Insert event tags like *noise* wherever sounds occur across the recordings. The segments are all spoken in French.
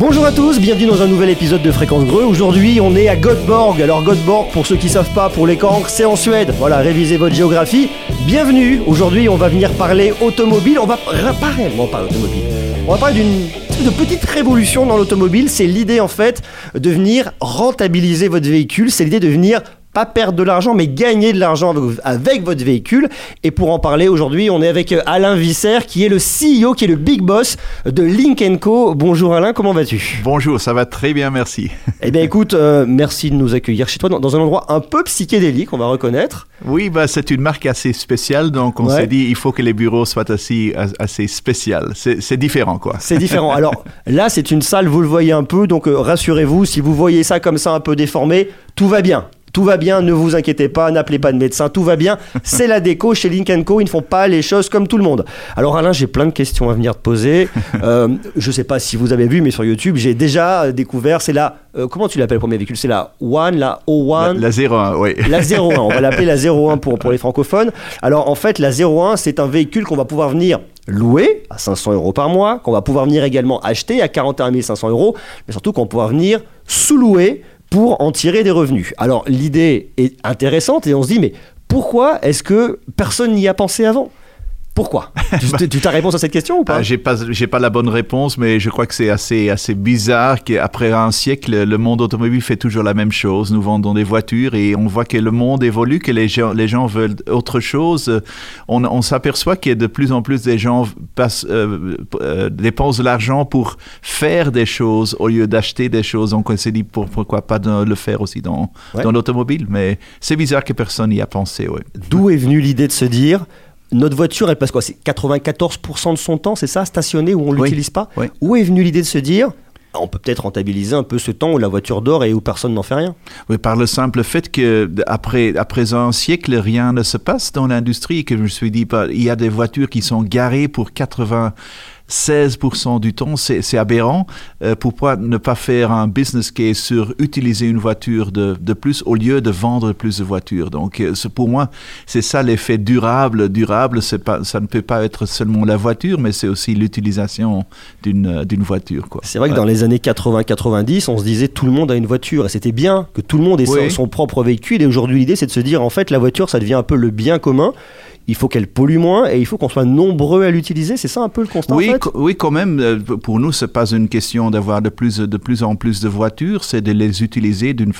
Bonjour à tous, bienvenue dans un nouvel épisode de Fréquence Greux. Aujourd'hui, on est à Göteborg. Alors Göteborg, pour ceux qui savent pas, pour les cancres, c'est en Suède. Voilà, révisez votre géographie. Bienvenue. Aujourd'hui, on va venir parler automobile. On va pas réellement parler automobile. On va parler d'une de petite révolution dans l'automobile. C'est l'idée en fait de venir rentabiliser votre véhicule. C'est l'idée de venir pas perdre de l'argent, mais gagner de l'argent avec votre véhicule. Et pour en parler aujourd'hui, on est avec euh, Alain Visser, qui est le CEO, qui est le big boss de Link Co. Bonjour Alain, comment vas-tu? Bonjour, ça va très bien, merci. Eh bien écoute, euh, merci de nous accueillir chez toi dans, un endroit un peu psychédélique, on va reconnaître. Oui, bah, c'est une marque assez spéciale, donc on s'est dit il faut que les bureaux soient assez, assez spéciaux. C'est différent, quoi. C'est différent. Alors *laughs* là, c'est une salle, vous le voyez un peu, donc euh, rassurez-vous, si vous voyez ça comme ça un peu déformé, tout va bien. Tout va bien, ne vous inquiétez pas, n'appelez pas de médecin, tout va bien. *laughs* C'est la déco chez Link Co. Ils ne font pas les choses comme tout le monde. Alors Alain, j'ai plein de questions à venir te poser. *laughs* Euh, je ne sais pas si vous avez vu, mais sur YouTube, j'ai déjà découvert. C'est la euh, comment tu l'appelles le premier véhicule? C'est la One, la O1 La, 01, oui. La 01, on va l'appeler la 01 *laughs* pour, pour les francophones. Alors en fait, la 01, c'est un véhicule qu'on va pouvoir venir louer à 500 euros par mois, qu'on va pouvoir venir également acheter à 41 500 euros, mais surtout qu'on va pouvoir venir sous-louer pour en tirer des revenus. Alors l'idée est intéressante et on se dit mais pourquoi est-ce que personne n'y a pensé avant? Pourquoi? *laughs* Tu as réponse à cette question ou pas? ah, J'ai pas, j'ai pas la bonne réponse, mais je crois que c'est assez, assez bizarre qu'après un siècle, le monde automobile fait toujours la même chose. Nous vendons des voitures et on voit que le monde évolue, que les gens, les gens veulent autre chose. On, on s'aperçoit que de plus en plus des gens passent, euh, euh, dépensent de l'argent pour faire des choses au lieu d'acheter des choses. Donc on s'est dit pourquoi pas de le faire aussi dans, dans l'automobile. Mais c'est bizarre que personne n'y a pensé. D'où est venue l'idée de se dire notre voiture, elle passe quoi? C'est 94% de son temps, c'est ça, stationnée, où on ne l'utilise pas? Où est venue l'idée de se dire, on peut peut-être rentabiliser un peu ce temps où la voiture dort et où personne n'en fait rien? Oui, par le simple fait que après, un siècle, rien ne se passe dans l'industrie, que je me suis dit, bah, il y a des voitures qui sont garées pour 80 16% du temps, c'est aberrant. Euh, pourquoi ne pas faire un business case sur utiliser une voiture de, de plus au lieu de vendre plus de voitures? Donc, euh, pour moi, c'est ça l'effet durable. Durable, pas, ça ne peut pas être seulement la voiture, mais c'est aussi l'utilisation d'une euh, voiture. C'est vrai que dans les années 80-90, on se disait tout le monde a une voiture et c'était bien que tout le monde ait son, son propre véhicule. Et aujourd'hui, l'idée, c'est de se dire en fait, la voiture, ça devient un peu le bien commun il faut qu'elle pollue moins et il faut qu'on soit nombreux à l'utiliser. C'est ça un peu le constat oui, en fait oui, quand même. Euh, pour nous, ce n'est pas une question d'avoir de plus, de plus en plus de voitures, c'est de les utiliser d'une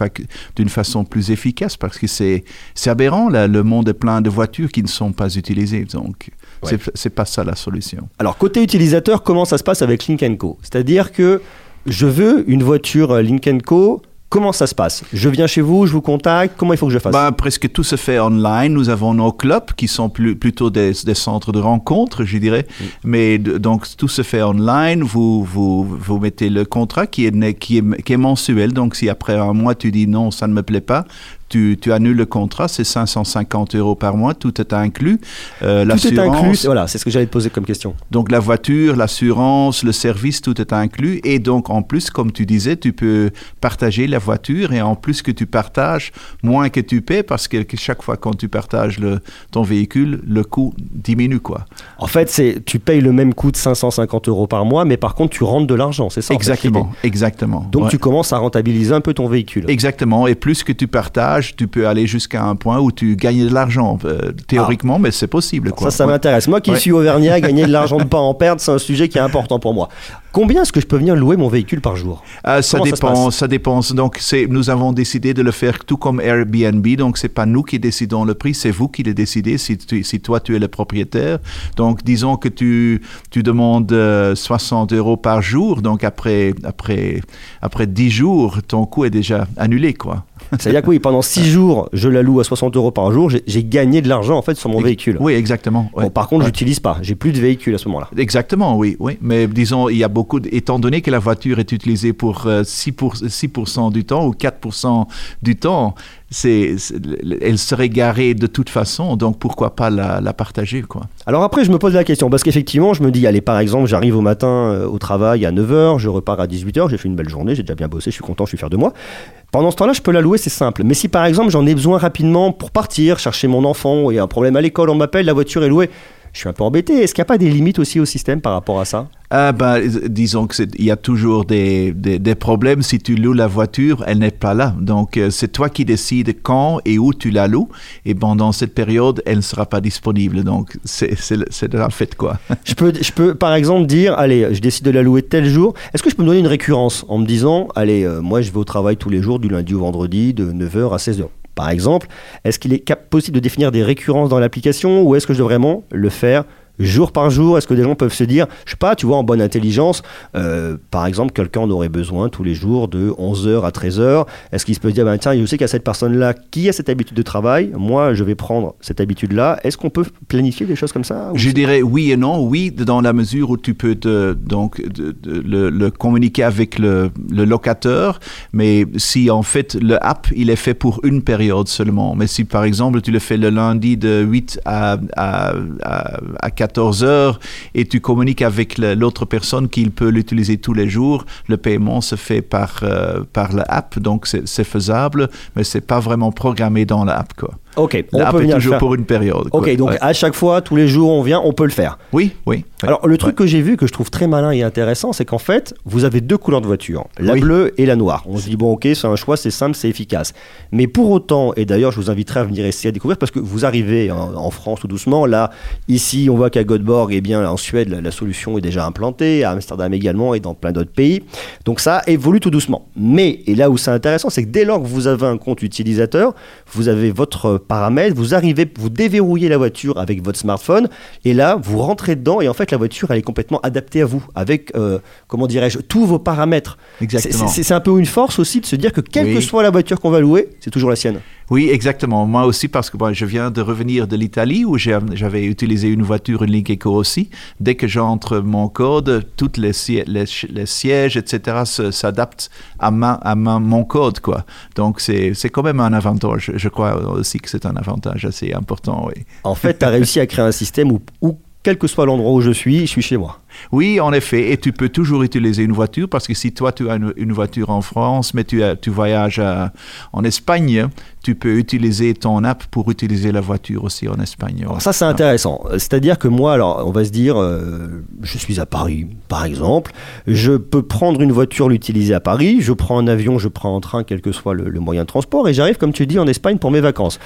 façon plus efficace parce que c'est aberrant. Là, le monde est plein de voitures qui ne sont pas utilisées. Donc, ce c'est pas ça la solution. Alors, côté utilisateur, comment ça se passe avec Link Co? C'est-à-dire que je veux une voiture Link Co Comment ça se passe? Je viens chez vous, je vous contacte, comment il faut que je fasse? Bah, Presque tout se fait online. Nous avons nos clubs qui sont plus, plutôt des, des, centres de rencontres, je dirais. Mais donc tout se fait online. Vous, vous, vous mettez le contrat qui est, qui, est, qui est mensuel. Donc si après un mois tu dis non, ça ne me plaît pas, tu, tu, annules le contrat, c'est 550 euros par mois, tout est inclus. Euh, tout est inclus, voilà, c'est ce que j'allais te poser comme question. Donc la voiture, l'assurance, le service, tout est inclus. Et donc en plus, comme tu disais, tu peux partager la voiture et en plus que tu partages, moins que tu paies parce que chaque fois quand tu partages le, ton véhicule, le coût diminue. quoi. En fait, c'est tu payes le même coût de 550 euros par mois, mais par contre tu rentres de l'argent, c'est ça Exactement, exactement. Donc tu commences à rentabiliser un peu ton véhicule. Exactement, et plus que tu partages, tu peux aller jusqu'à un point où tu gagnes de l'argent, euh, théoriquement, ah. mais c'est possible. Ça, ça m'intéresse. Moi qui suis auvergnat, *laughs* gagner de l'argent de pas en perdre, c'est un sujet qui est important pour moi. Combien est-ce que je peux venir louer mon véhicule par jour? Euh, Ça dépend. Ça, dépend. Donc, nous avons décidé de le faire tout comme Airbnb. Donc, c'est pas nous qui décidons le prix, c'est vous qui le décidez. Si, si, toi tu es le propriétaire. Donc, disons que tu, tu demandes 60 euh, euros par jour. Donc, après après après 10 jours, ton coût est déjà annulé, quoi. C'est-à-dire que oui, pendant 6 jours, je la loue à 60 euros par jour, j'ai gagné de l'argent en fait sur mon véhicule. Oui, exactement. par contre, je j'utilise pas, j'ai plus de véhicule à ce moment-là. Exactement, oui, oui. Mais disons, il y a beaucoup, étant donné que la voiture est utilisée pour 6%, pour, 6 du temps ou 4% du temps, c'est, elle serait garée de toute façon, donc pourquoi pas la, la, partager quoi. Alors après, je me pose la question, parce qu'effectivement, je me dis, allez, par exemple, j'arrive au matin euh, au travail à 9h, je repars à 18h, j'ai fait une belle journée, j'ai déjà bien bossé, je suis content, je suis fier de moi. Pendant ce temps-là, je peux la louer, c'est simple. Mais si par exemple, j'en ai besoin rapidement pour partir, chercher mon enfant, il y a un problème à l'école, on m'appelle, la voiture est louée, je suis un peu embêté. Est-ce qu'il n'y a pas des limites aussi au système par rapport à ça? Ah ben, disons qu'il y a toujours des, des, problèmes. Si tu loues la voiture, elle n'est pas là. Donc, euh, c'est toi qui décides quand et où tu la loues. Et pendant cette période, elle ne sera pas disponible. Donc, c'est la fête, quoi. *laughs* je, peux, je peux, par exemple, dire, allez, je décide de la louer tel jour. Est-ce que je peux me donner une récurrence en me disant, allez, euh, moi, je vais au travail tous les jours, du lundi au vendredi, de 9h à 16h par exemple, est-ce qu'il est possible de définir des récurrences dans l'application ou est-ce que je dois vraiment le faire jour par jour Est-ce que des gens peuvent se dire, je sais pas, tu vois, en bonne intelligence, euh, par exemple, quelqu'un en aurait besoin tous les jours de 11h à 13h Est-ce qu'il se peut se dire, ben, tiens, je sais qu'il y a cette personne-là qui a cette habitude de travail, moi, je vais prendre cette habitude-là. Est-ce qu'on peut planifier des choses comme ça Je dirais oui et non. Oui, dans la mesure où tu peux donc, le, communiquer avec le, locateur, mais si en fait le app, il est fait pour une période seulement. Mais si par exemple, tu le fais le lundi de 8 à, à, à, à 4 14 heures et tu communiques avec l'autre personne qu'il peut l'utiliser tous les jours, le paiement se fait par, euh, par l'app, donc c'est faisable, mais c'est pas vraiment programmé dans l'app. Quoi. Ok, on peut venir toujours pour une période. Ok, donc à chaque fois, tous les jours, on vient, on peut le faire. Oui, oui. Alors le truc que j'ai vu, que je trouve très malin et intéressant, c'est qu'en fait, vous avez deux couleurs de voiture, la bleue et la noire. On se dit bon, ok, c'est un choix, c'est simple, c'est efficace. Mais pour autant, et d'ailleurs, je vous inviterai à venir essayer à découvrir parce que vous arrivez en, France tout doucement. Là, ici, on voit qu'à Göteborg, et eh bien, en Suède, la, solution est déjà implantée, à Amsterdam également et dans plein d'autres pays. Donc ça évolue tout doucement. Mais et là où c'est intéressant, c'est que dès lors que vous avez un compte utilisateur, vous avez votre paramètre, vous arrivez, vous déverrouillez la voiture avec votre smartphone, et là, vous rentrez dedans, et en fait, la voiture, elle est complètement adaptée à vous, avec, euh, comment dirais-je, tous vos paramètres. Exactement. C'est un peu une force aussi de se dire que quelle que soit la voiture qu'on va louer, c'est toujours la sienne. Oui, exactement. Moi aussi, parce que je viens de revenir de l'Italie où j'avais utilisé une voiture, une Link Eco aussi. Dès que j'entre mon code, tous les, sièges, etc., s'adaptent à, ma, à mon code. Quoi. Donc, c'est quand même un avantage. Je crois aussi que c'est un avantage assez important. Oui. En fait, tu as réussi à créer un système où quel que soit l'endroit où je suis, je suis chez moi. Oui, en effet. Et tu peux toujours utiliser une voiture parce que si toi, tu as une, voiture en France, mais tu, tu voyages en Espagne, tu peux utiliser ton app pour utiliser la voiture aussi en Espagne. ça, c'est intéressant. C'est-à-dire que moi, alors, on va se dire, euh, je suis à Paris, par exemple. Je peux prendre une voiture, l'utiliser à Paris. Je prends un avion, je prends un train, quel que soit le, le moyen de transport. Et j'arrive, comme tu dis, en Espagne pour mes vacances.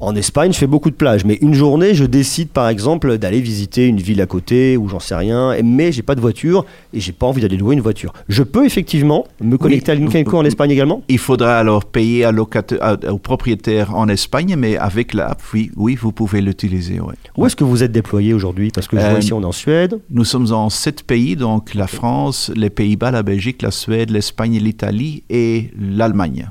En Espagne, je fais beaucoup de plages, mais une journée, je décide par exemple d'aller visiter une ville à côté ou j'en sais rien, mais j'ai pas de voiture et j'ai pas envie d'aller louer une voiture. Je peux effectivement me connecter à l'Inkenco en Espagne également Il faudra alors payer à au propriétaire en Espagne, mais avec l'app, oui, oui, vous pouvez l'utiliser. Où est-ce que vous êtes déployé aujourd'hui? Parce que je vois euh, ici, on est en Suède. Nous sommes en sept pays, donc la France, les Pays-Bas, la Belgique, la Suède, l'Espagne, l'Italie et l'Allemagne.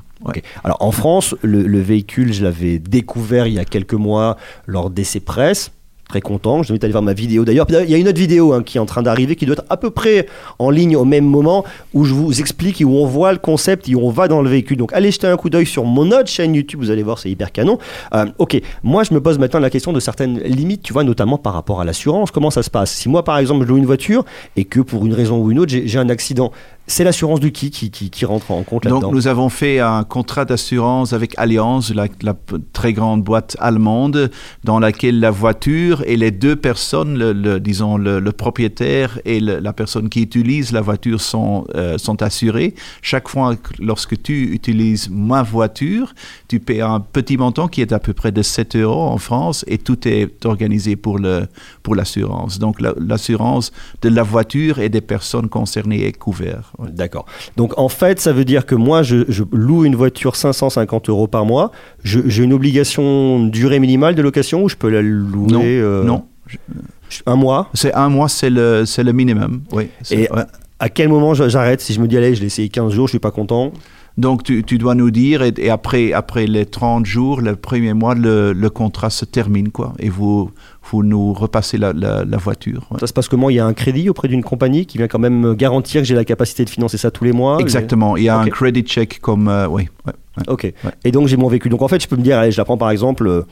Alors en France, le, véhicule, je l'avais découvert il y a quelques mois lors d'essais presse très content. Je vous invite à aller voir ma vidéo. D'ailleurs, il y a une autre vidéo hein, qui est en train d'arriver, qui doit être à peu près en ligne au même moment, où je vous explique et où on voit le concept et où on va dans le véhicule. Donc, allez jeter un coup d'œil sur mon autre chaîne YouTube, vous allez voir, c'est hyper canon. Euh, ok, moi, je me pose maintenant la question de certaines limites, tu vois, notamment par rapport à l'assurance. Comment ça se passe? Si moi, par exemple, je loue une voiture et que pour une raison ou une autre, j'ai un accident, c'est l'assurance du qui, qui qui, rentre en compte là-dedans Donc nous avons fait un contrat d'assurance avec Allianz, la, très grande boîte allemande, dans laquelle la voiture et les deux personnes, le, disons le, propriétaire et la personne qui utilise la voiture sont, euh, sont assurées. Chaque fois lorsque tu utilises ma voiture, tu paies un petit montant qui est à peu près de 7 euros en France et tout est organisé pour le pour l'assurance. Donc l'assurance de la voiture et des personnes concernées est couverte. D'accord. Donc en fait, ça veut dire que moi, je, loue une voiture 550 euros par mois. J'ai une obligation durée minimale de location ou je peux la louer Non. Euh, non. Un mois? C'est un mois, c'est le, le minimum. Oui. Et à quel moment j'arrête? Si je me dis, allez, je l'ai essayé 15 jours, je suis pas content donc, tu, dois nous dire, et, après, après les 30 jours, le premier mois, le, contrat se termine, quoi. Et vous, vous nous repassez la, voiture. Ça se passe comment? Il y a un crédit auprès d'une compagnie qui vient quand même garantir que j'ai la capacité de financer ça tous les mois? Exactement. Il y a un credit check comme. Euh, oui. ok. Et donc, j'ai mon véhicule. Donc, en fait, je peux me dire, allez, je la prends par exemple. Euh,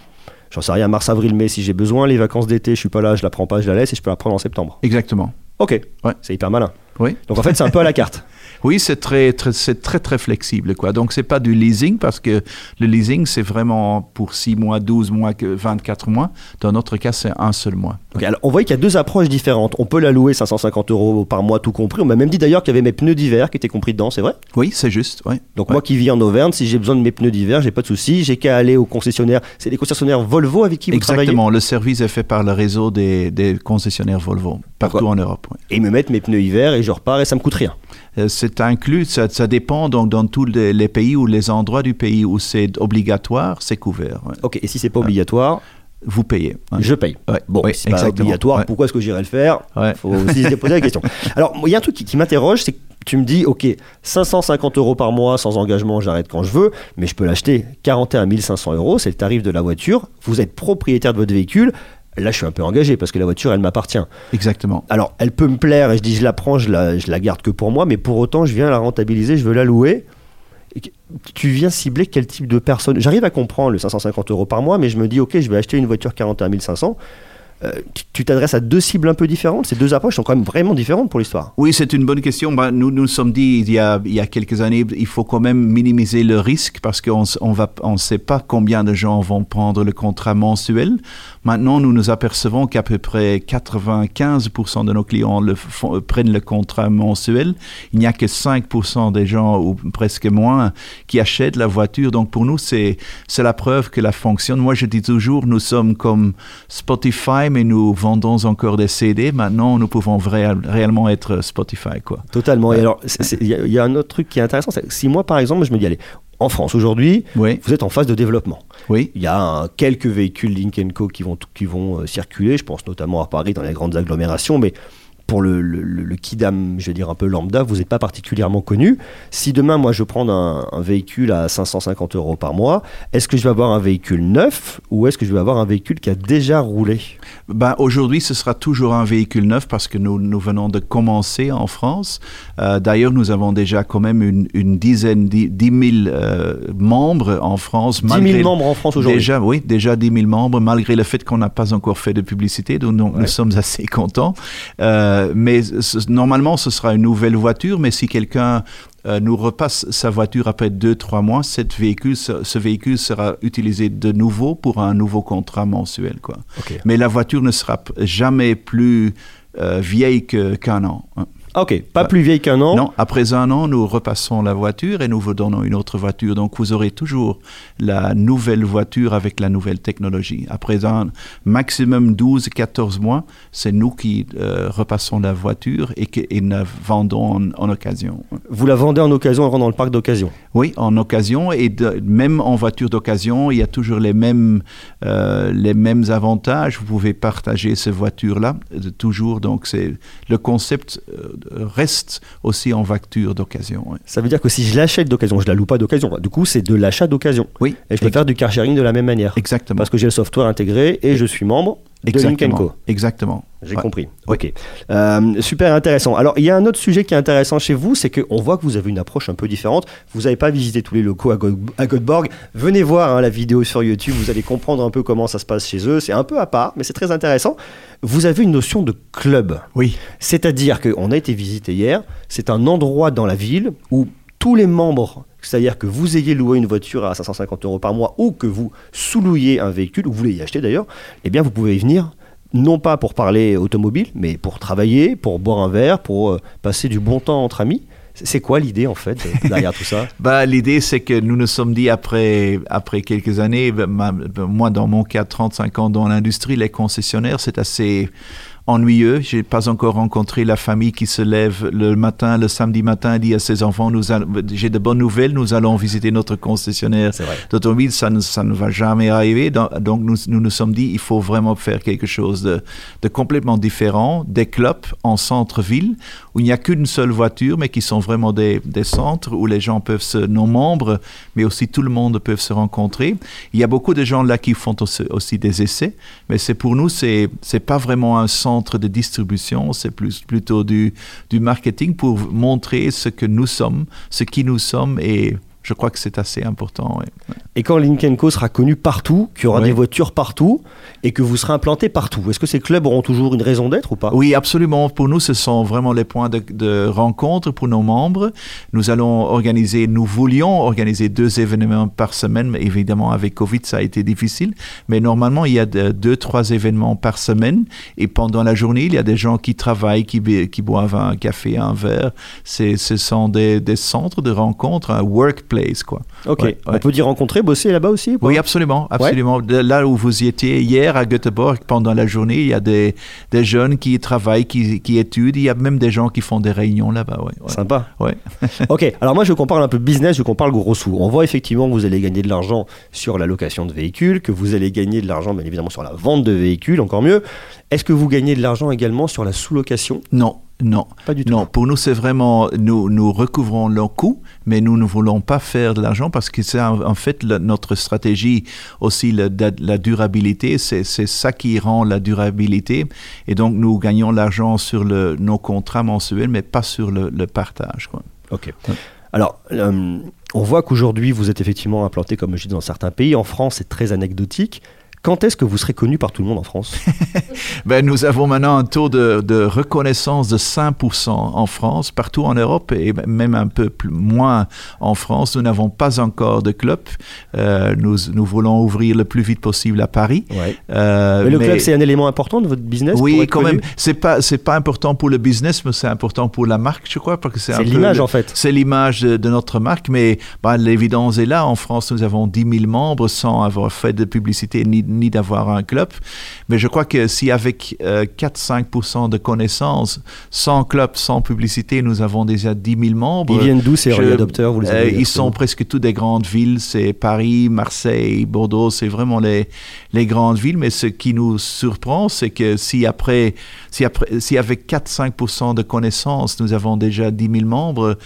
j'en sais rien, mars, avril, mai si j'ai besoin. Les vacances d'été, je suis pas là, je la prends pas, je la laisse et je peux la prendre en septembre. Exactement. Ok. Ouais. C'est hyper malin. Oui. Donc en fait, c'est un peu à la carte. *laughs* Oui, c'est très, très, c'est très, très flexible. Quoi. Donc, c'est pas du leasing parce que le leasing, c'est vraiment pour 6 mois, 12 mois, 24 mois. Dans notre cas, c'est un seul mois. alors, on voit qu'il y a deux approches différentes. On peut la louer 550 euros par mois, tout compris. On m'a même dit d'ailleurs qu'il y avait mes pneus d'hiver qui étaient compris dedans, c'est vrai? Oui, c'est juste. Ouais. Donc, moi qui vis en Auvergne, si j'ai besoin de mes pneus d'hiver, j'ai pas de souci. J'ai qu'à aller au concessionnaire. C'est des concessionnaires Volvo avec qui vous Exactement. travaillez Le service est fait par le réseau des, des concessionnaires Volvo, partout en Europe. ouais. Et ils me mettent mes pneus hiver et je repars et ça me coûte rien. Euh, C'est inclus, ça, ça dépend donc dans tous les, les pays ou les endroits du pays où c'est obligatoire, c'est couvert. ouais. Ok, et si c'est pas obligatoire, Vous payez. je paye. Ouais, Bon, si c'est pas obligatoire, Ouais. pourquoi est-ce que j'irais le faire? Ouais. faut aussi se poser la question. *laughs* Alors, il y a un truc qui, qui m'interroge, c'est que tu me dis, ok, 550 euros par mois sans engagement, j'arrête quand je veux, mais je peux l'acheter 41 500 euros, c'est le tarif de la voiture. Vous êtes propriétaire de votre véhicule. Là, je suis un peu engagé parce que la voiture, elle m'appartient. Exactement. Alors, elle peut me plaire et je dis, je la prends, je la, je la garde que pour moi, mais pour autant, je viens la rentabiliser, je veux la louer. Et Tu viens cibler quel type de personne? J'arrive à comprendre le 550 euros par mois, mais je me dis, ok, je vais acheter une voiture 41 500. Euh, tu- t'adresses à deux cibles un peu différentes. Ces deux approches sont quand même vraiment différentes pour l'histoire. Oui, c'est une bonne question. Bah, nous nous sommes dit il y, a, quelques années, il faut quand même minimiser le risque parce qu'on on sait pas combien de gens vont prendre le contrat mensuel. Maintenant, nous nous apercevons qu'à peu près 95% de nos clients font- prennent le contrat mensuel. Il n'y a que 5% des gens, ou presque moins, qui achètent la voiture. Donc pour nous, c'est la preuve que la fonctionne. Moi, je dis toujours, nous sommes comme Spotify, mais nous vendons encore des CD. Maintenant, nous pouvons réellement être Spotify, quoi. Totalement. Et Ouais. alors, il y, a- il y a un autre truc qui est intéressant. que Si moi, par exemple, je me dis, allez, en France aujourd'hui, Oui, vous êtes en phase de développement. oui, Il y a un- quelques véhicules Link Co qui vont, qui vont euh, circuler, je pense notamment à Paris dans les grandes agglomérations, mais pour le, le, le- kidam, je vais dire un peu lambda, vous n'êtes pas particulièrement connu. Si demain, moi, je prends un, un véhicule à 550 euros par mois, est-ce que je vais avoir un véhicule neuf ou est-ce que je vais avoir un véhicule qui a déjà roulé? Ben, aujourd'hui, ce sera toujours un véhicule neuf parce que nous, nous venons de commencer en France. Euh, D'ailleurs, nous avons déjà quand même une, une dizaine, dix, dix mille euh, membres en France. 10 000 malgré- membres en France aujourd'hui. Déjà, oui, déjà 10 000 membres, malgré le fait qu'on n'a pas encore fait de publicité, donc nous, sommes assez contents. Euh, mais ce- normalement, ce sera une nouvelle voiture, mais si quelqu'un euh, nous repasse sa voiture après deux, trois mois, cette véhicule, ce, ce véhicule sera utilisé de nouveau pour un nouveau contrat mensuel. Quoi. Mais la voiture ne sera jamais plus euh, vieille qu'un an. hein. Ok, pas plus vieille qu'un an. Non, après un an, nous repassons la voiture et nous vous donnons une autre voiture. Donc, vous aurez toujours la nouvelle voiture avec la nouvelle technologie. Après un maximum 12, 14 mois, c'est nous qui euh, repassons la voiture et, et la vendons en, en occasion. Vous la vendez en occasion en rendant le parc d'occasion. Oui, en occasion et de- même en voiture d'occasion, il y a toujours les mêmes, euh, les mêmes avantages. Vous pouvez partager ces voitures-là euh, toujours. Donc, c'est le concept euh, reste aussi en voiture d'occasion. oui. Ça veut dire que si je l'achète d'occasion, je la loue pas d'occasion. Du coup, c'est de l'achat d'occasion. Oui, Et je peux faire du car sharing de la même manière. exactement. Parce que j'ai le software intégré et je suis membre de Exactement. Co. Exactement. J'ai Ouais. compris. Ok. Euh, super intéressant. Alors, il y a un autre sujet qui est intéressant chez vous, c'est qu'on voit que vous avez une approche un peu différente. Vous n'avez pas visité tous les locaux à, Go- à Göteborg. Venez voir hein, la vidéo sur YouTube, vous allez comprendre un peu comment ça se passe chez eux. C'est un peu à part, mais c'est très intéressant. Vous avez une notion de club. Oui, C'est-à-dire qu'on a été visité hier, c'est un endroit dans la ville où tous les membres, c'est-à-dire que vous ayez loué une voiture à 550 euros par mois ou que vous sous-louiez un véhicule, ou vous l'ayez acheté d'ailleurs, eh bien vous pouvez y venir non pas pour parler automobile, mais pour travailler, pour boire un verre, pour euh, passer du bon temps entre amis. C'est quoi l'idée en fait euh, derrière tout ça? *laughs* Bah, l'idée, c'est que nous nous sommes dit après, après quelques années, moi dans mon cas, 35 ans dans l'industrie, les concessionnaires, c'est assez ennuyeux. J'ai pas encore rencontré la famille qui se lève le matin, le samedi matin, dit à ses enfants, nous j'ai de bonnes nouvelles, nous allons visiter notre concessionnaire d'automobile, ça ne, ça ne va jamais arriver. Donc, donc nous, nous nous sommes dit, il faut vraiment faire quelque chose de, de complètement différent, des clubs en centre-ville, où il n'y a qu'une seule voiture, mais qui sont vraiment des, des centres où les gens peuvent se, nos membres, mais aussi tout le monde peuvent se rencontrer. Il y a beaucoup de gens là qui font aussi, aussi des essais, mais c'est pour nous, c'est, c'est pas vraiment un centre de distribution, c'est plus, plutôt du, du marketing pour montrer ce que nous sommes, ce qui nous sommes et je crois que c'est assez important. Et quand Link Co sera connu partout, qu'il y aura des voitures partout et que vous serez implanté partout, est-ce que ces clubs auront toujours une raison d'être ou pas? Oui, absolument. Pour nous, ce sont vraiment les points de, rencontre pour nos membres. Nous allons organiser, nous voulions organiser deux événements par semaine, mais évidemment avec Covid, ça a été difficile. Mais normalement, il y a deux, trois événements par semaine et pendant la journée, il y a des gens qui travaillent, qui, qui boivent un café, un verre. Ce sont des, des centres de rencontre, un workplace quoi. Ok. On peut y rencontrer, bosser là-bas aussi Oui, absolument, absolument. Là où vous y étiez hier à Göteborg, pendant la journée, il y a des, des jeunes qui travaillent, qui, qui, étudient. Il y a même des gens qui font des réunions là-bas. Ouais, Sympa. Ouais. *laughs* ok. Alors moi, je compare un peu business, je compare gros sous. On voit effectivement que vous allez gagner de l'argent sur la location de véhicules, que vous allez gagner de l'argent, bien évidemment, sur la vente de véhicules, encore mieux. Est-ce que vous gagnez de l'argent également sur la sous-location? Non. Non, pas du tout. Non, pour nous, c'est vraiment, nous, nous recouvrons leurs coûts, mais nous ne voulons pas faire de l'argent parce que c'est en, fait notre stratégie aussi, la, la durabilité, c'est ça qui rend la durabilité. Et donc, nous gagnons l'argent sur le, nos contrats mensuels, mais pas sur le, partage. Quoi. Ok. Alors, euh, on voit qu'aujourd'hui, vous êtes effectivement implanté, comme je dis, dans certains pays. En France, c'est très anecdotique. Quand est-ce que vous serez connu par tout le monde en France? *laughs* Ben, Nous avons maintenant un taux de, reconnaissance de 5% en France, partout en Europe et même un peu plus, moins en France. Nous n'avons pas encore de club. Euh, nous, nous, voulons ouvrir le plus vite possible à Paris. Euh, mais le club, c'est un élément important de votre business Oui, quand même. C'est pas, c'est pas important pour le business, mais c'est important pour la marque, je crois. parce que C'est l'image, en fait. C'est l'image de, notre marque, mais ben, l'évidence est là. En France, nous avons 10 000 membres sans avoir fait de publicité ni ni d'avoir un club. Mais je crois que si avec 4-5% euh, de connaissances, sans club, sans publicité, nous avons déjà 10 000 membres. Ils viennent d'où ces early adopteurs vous les euh, Ils sont presque tous des grandes villes. C'est Paris, Marseille, Bordeaux. C'est vraiment les, les grandes villes. Mais ce qui nous surprend, c'est que si après, si après, si avec 4-5% de connaissances, nous avons déjà 10 000 membres,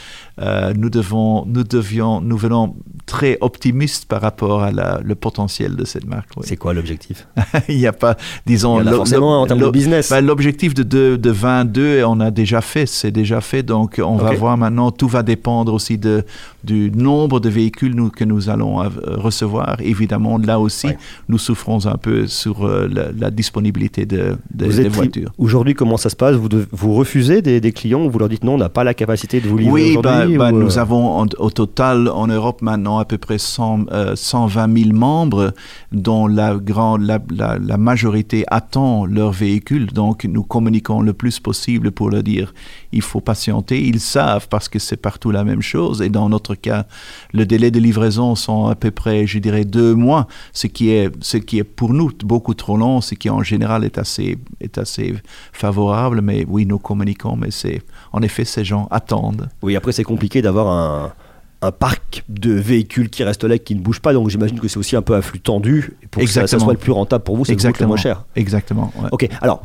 euh, nous devons, nous devions, nous venons très optimistes par rapport à la, le potentiel de cette marque. C'est quoi l'objectif? *laughs* Il n'y a pas, disons, forcément en termes de business. Ben, l'objectif de, de, de, 22, on a déjà fait, c'est déjà fait. Donc, on va voir maintenant. Tout va dépendre aussi de, du nombre de véhicules nous, que nous allons recevoir. Évidemment, là aussi, nous souffrons un peu sur euh, la, disponibilité de, des voitures. Aujourd'hui, comment ça se passe? Vous, vous refusez des, des, clients Vous leur dites non, on n'a pas la capacité de vous livrer oui, nous euh? avons au total en Europe maintenant à peu près 100, 120 000 membres dont la, grande, la, la, majorité attend leur véhicule. Donc, nous communiquons le plus possible pour leur dire il faut patienter. Ils savent parce que c'est partout la même chose. Et dans notre cas, le délai de livraison sont à peu près, je dirais, deux mois, ce qui est, ce qui est pour nous beaucoup trop long, ce qui en général est assez, est assez favorable. Mais oui, nous communiquons, mais c'est, en effet, ces gens attendent. Oui, après, c'est compliqué d'avoir un un parc de véhicules qui reste là, qui ne bouge pas. Donc j'imagine que c'est aussi un peu un flux tendu. pour que ça, soit le plus rentable pour vous, c'est le moins cher. Exactement. Ok, alors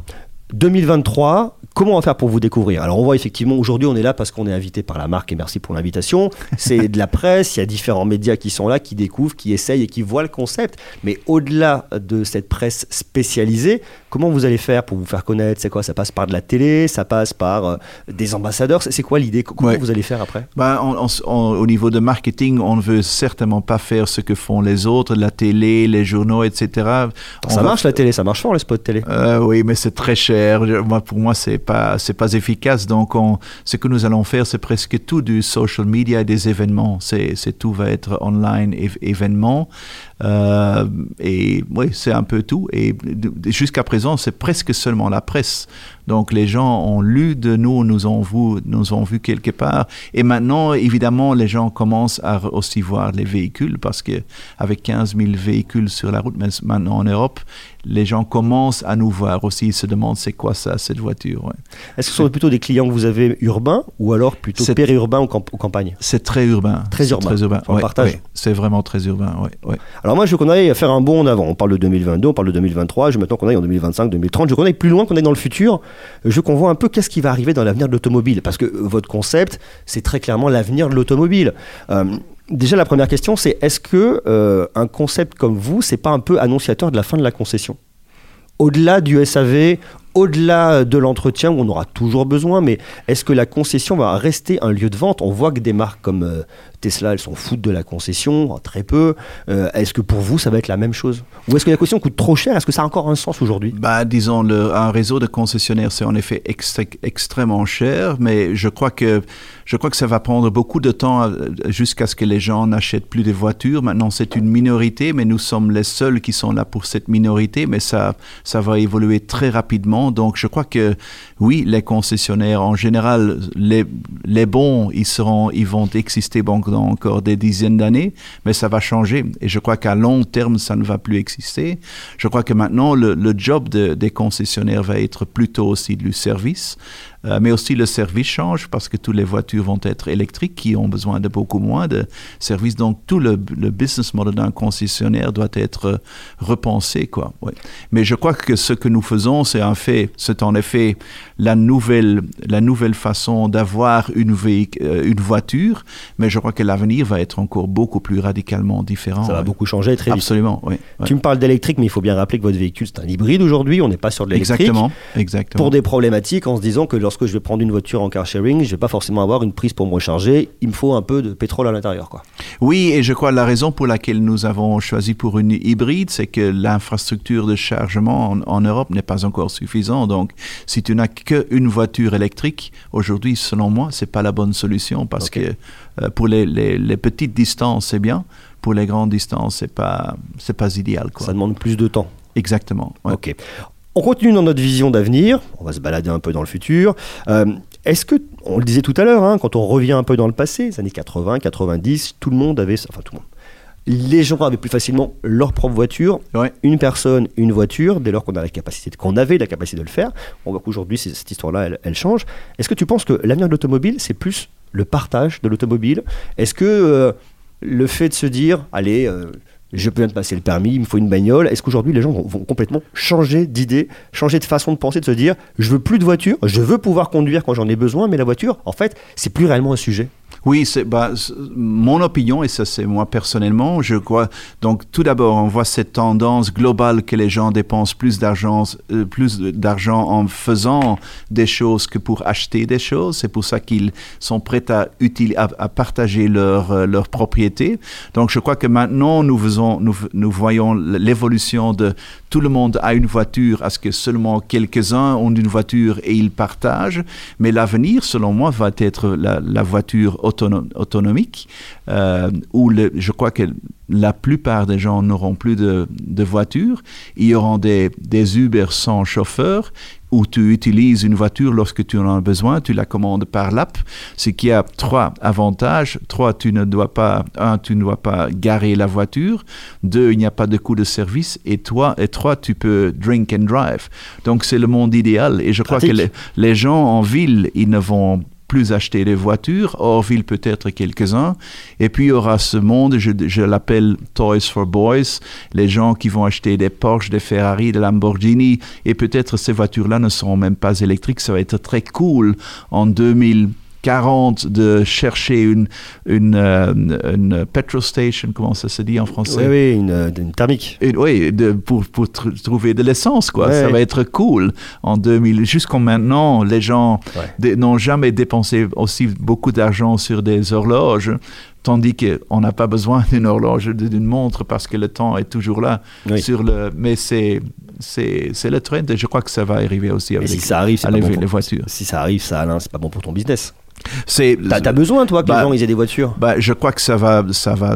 2023, comment on va faire pour vous découvrir? Alors on voit effectivement, aujourd'hui on est là parce qu'on est invité par la marque et merci pour l'invitation. C'est de la presse, il y a différents médias qui sont là, qui découvrent, qui essayent et qui voient le concept. Mais au-delà de cette presse spécialisée, comment vous allez faire pour vous faire connaître? C'est quoi? Ça passe par de la télé, ça passe par euh, des ambassadeurs? C'est quoi l'idée? Comment vous allez faire après? Ben, Au niveau de marketing, on ne veut certainement pas faire ce que font les autres, la télé, les journaux, etc. ça marche la télé, ça marche fort les spots télé? Euh, oui, mais c'est très cher moi, pour moi, c'est pas, c'est pas efficace. Donc, on, ce que nous allons faire, c'est presque tout du social media et des événements. C'est tout va être online événements. Euh, et oui, c'est un peu tout. Et jusqu'à présent, c'est presque seulement la presse. Donc les gens ont lu de nous, nous ont vu, nous ont vu quelque part. Et maintenant, évidemment, les gens commencent à aussi voir les véhicules parce que avec 15 000 véhicules sur la route maintenant en Europe, les gens commencent à nous voir aussi. Ils se demandent c'est quoi ça, cette voiture. Est-ce que ce sont plutôt des clients que vous avez urbains ou alors plutôt périurbains ou, camp campagne? C'est très urbain. Très urbain. Très urbain. partage. c'est vraiment très urbain. Ouais, alors moi, je veux qu'on aille faire un bond en avant. On parle de 2022, on parle de 2023. Je veux maintenant qu'on aille en 2025, 2030. Je veux qu'on aille plus loin, qu'on aille dans le futur. Je voit un peu qu'est-ce qui va arriver dans l'avenir de l'automobile. Parce que votre concept, c'est très clairement l'avenir de l'automobile. Euh, déjà, la première question, c'est est-ce que euh, un concept comme vous, c'est pas un peu annonciateur de la fin de la concession? Au-delà du SAV, au-delà de l'entretien où on aura toujours besoin, mais est-ce que la concession va rester un lieu de vente? On voit que des marques comme euh, Tesla, elles s'en foutent de la concession, très peu. Euh, est-ce que pour vous, ça va être la même chose? Ou est-ce que la concession coûte trop cher? Est-ce que ça a encore un sens aujourd'hui? Bah, Disons, un réseau de concessionnaires, c'est en effet extrêmement cher, mais je crois que je crois que ça va prendre beaucoup de temps euh, jusqu'à ce que les gens n'achètent plus de voitures. Maintenant, c'est une minorité, mais nous sommes les seuls qui sont là pour cette minorité, mais ça, ça va évoluer très rapidement. Donc, je crois que oui, les concessionnaires, en général, les, les bons, ils, seront, ils vont exister encore des dizaines d'années, mais ça va changer. Et je crois qu'à long terme, ça ne va plus exister. Je crois que maintenant, le, job de, des concessionnaires va être plutôt aussi du service. Euh, mais aussi le service change parce que toutes les voitures vont être électriques qui ont besoin de beaucoup moins de services. Donc tout le, business model d'un concessionnaire doit être repensé. Quoi. Mais je crois que ce que nous faisons, c'est en fait, c'est en effet la nouvelle, la nouvelle façon d'avoir une, euh, une voiture, mais je crois que l'avenir va être encore beaucoup plus radicalement différent. Ça va beaucoup changer très vite. Absolument, oui. Tu me parles d'électrique, mais il faut bien rappeler que votre véhicule, c'est un hybride aujourd'hui, on n'est pas sur de l'électrique. Exactement, exactement. Pour des problématiques en se disant que lorsque lorsque je vais prendre une voiture en car sharing, je vais pas forcément avoir une prise pour me recharger. Il me faut un peu de pétrole à l'intérieur, quoi. Oui, et je crois la raison pour laquelle nous avons choisi pour une hybride, c'est que l'infrastructure de chargement en, Europe n'est pas encore suffisante. Donc, si tu n'as qu'une voiture électrique, aujourd'hui, selon moi, c'est pas la bonne solution parce que euh, pour les, les, petites distances, c'est bien. Pour les grandes distances, c'est pas c'est pas idéal. Quoi. Ça demande plus de temps. Exactement. Ok. On continue dans notre vision d'avenir, on va se balader un peu dans le futur. Euh, est-ce que, on le disait tout à l'heure, hein, quand on revient un peu dans le passé, les années 80, 90, tout le monde avait, enfin tout le monde, les gens avaient plus facilement leur propre voiture, une personne, une voiture, dès lors qu'on a la capacité, qu'on avait la capacité de le faire. On voit qu'aujourd'hui, cette histoire-là, elle, change. Est-ce que tu penses que l'avenir de l'automobile, c'est plus le partage de l'automobile? Est-ce que euh, le fait de se dire, allez, euh, je peux te passer le permis, il me faut une bagnole. Est-ce qu'aujourd'hui les gens vont, complètement changer d'idée, changer de façon de penser, de se dire je veux plus de voiture, je veux pouvoir conduire quand j'en ai besoin, mais la voiture, en fait, c'est plus réellement un sujet oui, c'est bah, mon opinion, et ça c'est moi personnellement, je crois. Donc tout d'abord, on voit cette tendance globale que les gens dépensent plus d'argent, euh, plus d'argent en faisant des choses que pour acheter des choses. C'est pour ça qu'ils sont prêts à, à, partager leur, euh, leur propriété. Donc je crois que maintenant, nous, faisons, nous, nous voyons l'évolution de tout le monde a une voiture, à ce que seulement quelques-uns ont une voiture et ils partagent. Mais l'avenir, selon moi, va être la voiture autonomique, euh, où je crois que la plupart des gens n'auront plus de, de voiture. Il y aura des, des Uber sans chauffeur où tu utilises une voiture lorsque tu en as besoin, tu la commandes par l'app, ce qui a trois avantages. Trois, tu ne dois pas, un, tu ne dois pas garer la voiture. Deux, il n'y a pas de coût de service. Et trois, et trois tu peux drink and drive. Donc, c'est le monde idéal. Et je crois que les, les gens en ville, ils ne vont plus acheter des voitures, hors ville peut-être quelques-uns. Et puis il y aura ce monde, je, je l'appelle Toys for Boys, les gens qui vont acheter des Porsche, des Ferrari, des Lamborghini, et peut-être ces voitures-là ne seront même pas électriques. Ça va être très cool en 2000. 40 de chercher une, une, euh, une, petrol station, comment ça se dit en français? Oui, oui une, une thermique. oui, de, pour, pour trouver de l'essence, quoi. ça va être cool en 2000. Jusqu'en maintenant, les gens n'ont jamais dépensé aussi beaucoup d'argent sur des horloges tandis qu'on n'a pas besoin *laughs* d'une horloge, d'une montre, parce que le temps est toujours là. Sur le, mais c'est c'est le trend et je crois que ça va arriver aussi avec si ça arrive, les, voitures. Si ça arrive, ça, Alain, c'est pas bon pour ton business. C'est. T'as, besoin, toi, que les bah, gens aient des voitures. Bah, je crois que ça va, ça va,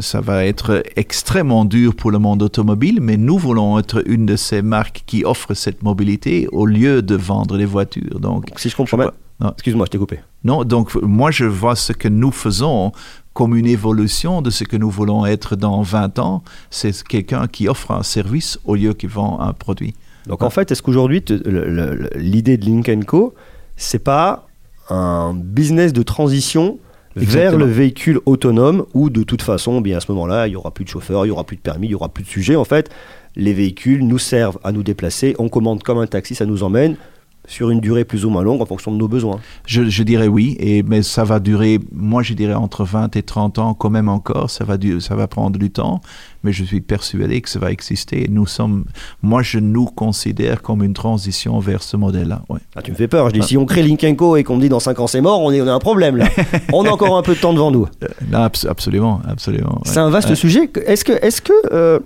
ça va être extrêmement dur pour le monde automobile, mais nous voulons être une de ces marques qui offre cette mobilité au lieu de vendre des voitures. Donc, si je comprends bien. Excuse-moi, je t'ai coupé. Non, donc moi je vois ce que nous faisons comme une évolution de ce que nous voulons être dans 20 ans. C'est quelqu'un qui offre un service au lieu qu'il vend un produit. Donc en fait, est-ce qu'aujourd'hui, l'idée de Link Co, c'est pas un business de transition vers le véhicule autonome où de toute façon, bien à ce moment-là, il y aura plus de chauffeur, il y aura plus de permis, il y aura plus de sujet. En fait, les véhicules nous servent à nous déplacer. On commande comme un taxi, ça nous emmène. Sur une durée plus ou moins longue en fonction de nos besoins. Je, je dirais oui, et, mais ça va durer, moi je dirais entre 20 et 30 ans quand même encore, ça va, du, ça va prendre du temps, mais je suis persuadé que ça va exister. Nous sommes, moi je nous considère comme une transition vers ce modèle-là. Ouais. Ah, tu me fais peur, je dis si on crée Linkenco et qu'on me dit dans 5 ans c'est mort, on, est, on a un problème là. *laughs* on a encore un peu de temps devant nous. Euh, non, absolument, absolument. C'est un vaste sujet. Est-ce que, est-ce que euh,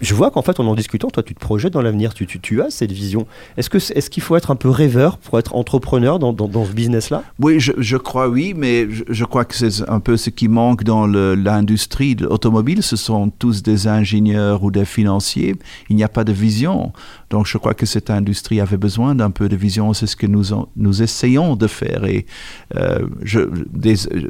je vois qu'en fait, en en discutant, toi, tu te projettes dans l'avenir, tu, as cette vision. Est-ce que est-ce qu'il faut être un peu rêveur pour être entrepreneur dans, dans, ce business-là? Oui, je, je crois oui, mais je, crois que c'est un peu ce qui manque dans l'industrie de l'automobile. Ce sont tous des ingénieurs ou des financiers. Il n'y a pas de vision. Donc je crois que cette industrie avait besoin d'un peu de vision. C'est ce que nous, nous essayons de faire. Et euh,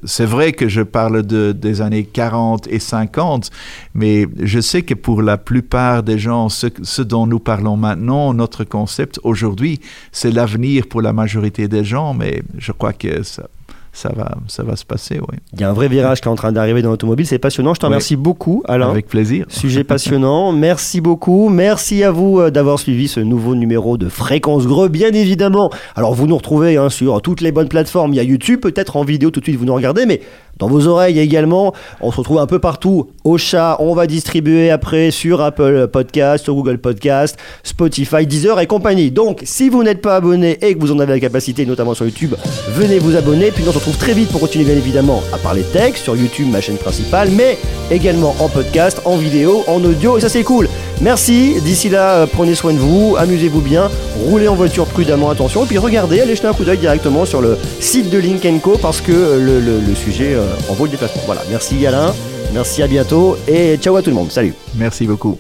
c'est vrai que je parle de, des années 40 et 50, mais je sais que pour la plupart des gens, ce, ce dont nous parlons maintenant, notre concept aujourd'hui, c'est l'avenir pour la majorité des gens, mais je crois que ça, ça, va, ça va se passer, oui. Il y a un vrai virage qui est en train d'arriver dans l'automobile. C'est passionnant. Je te Oui. remercie beaucoup, Alain. Avec plaisir. Sujet *laughs* passionnant. Merci beaucoup. Merci à vous euh, d'avoir suivi ce nouveau numéro de Fréquence Greux, bien évidemment. Alors, vous nous retrouvez hein, sur toutes les bonnes plateformes. Il y a YouTube, peut-être en vidéo tout de suite, vous nous regardez, mais dans vos oreilles également. On se retrouve un peu partout. Au chat, on va distribuer après sur Apple Podcast, Google Podcast, Spotify, Deezer et compagnie. Donc, si vous n'êtes pas abonné et que vous en avez la capacité, notamment sur YouTube, venez vous abonner. Puis, on se retrouve très vite pour continuer, bien évidemment, à parler tech sur YouTube, ma chaîne principale, mais également en podcast, en vidéo, en audio. Et ça, c'est cool. Merci. D'ici là, euh, prenez soin de vous, amusez-vous bien, roulez en voiture prudemment, attention. Et puis, regardez, allez jeter un coup d'œil directement sur le site de Link Co parce que euh, le sujet euh, en vaut le déplacement. Voilà. Merci, Alain. Merci, à bientôt. Et ciao à tout le monde. Salut. Merci beaucoup.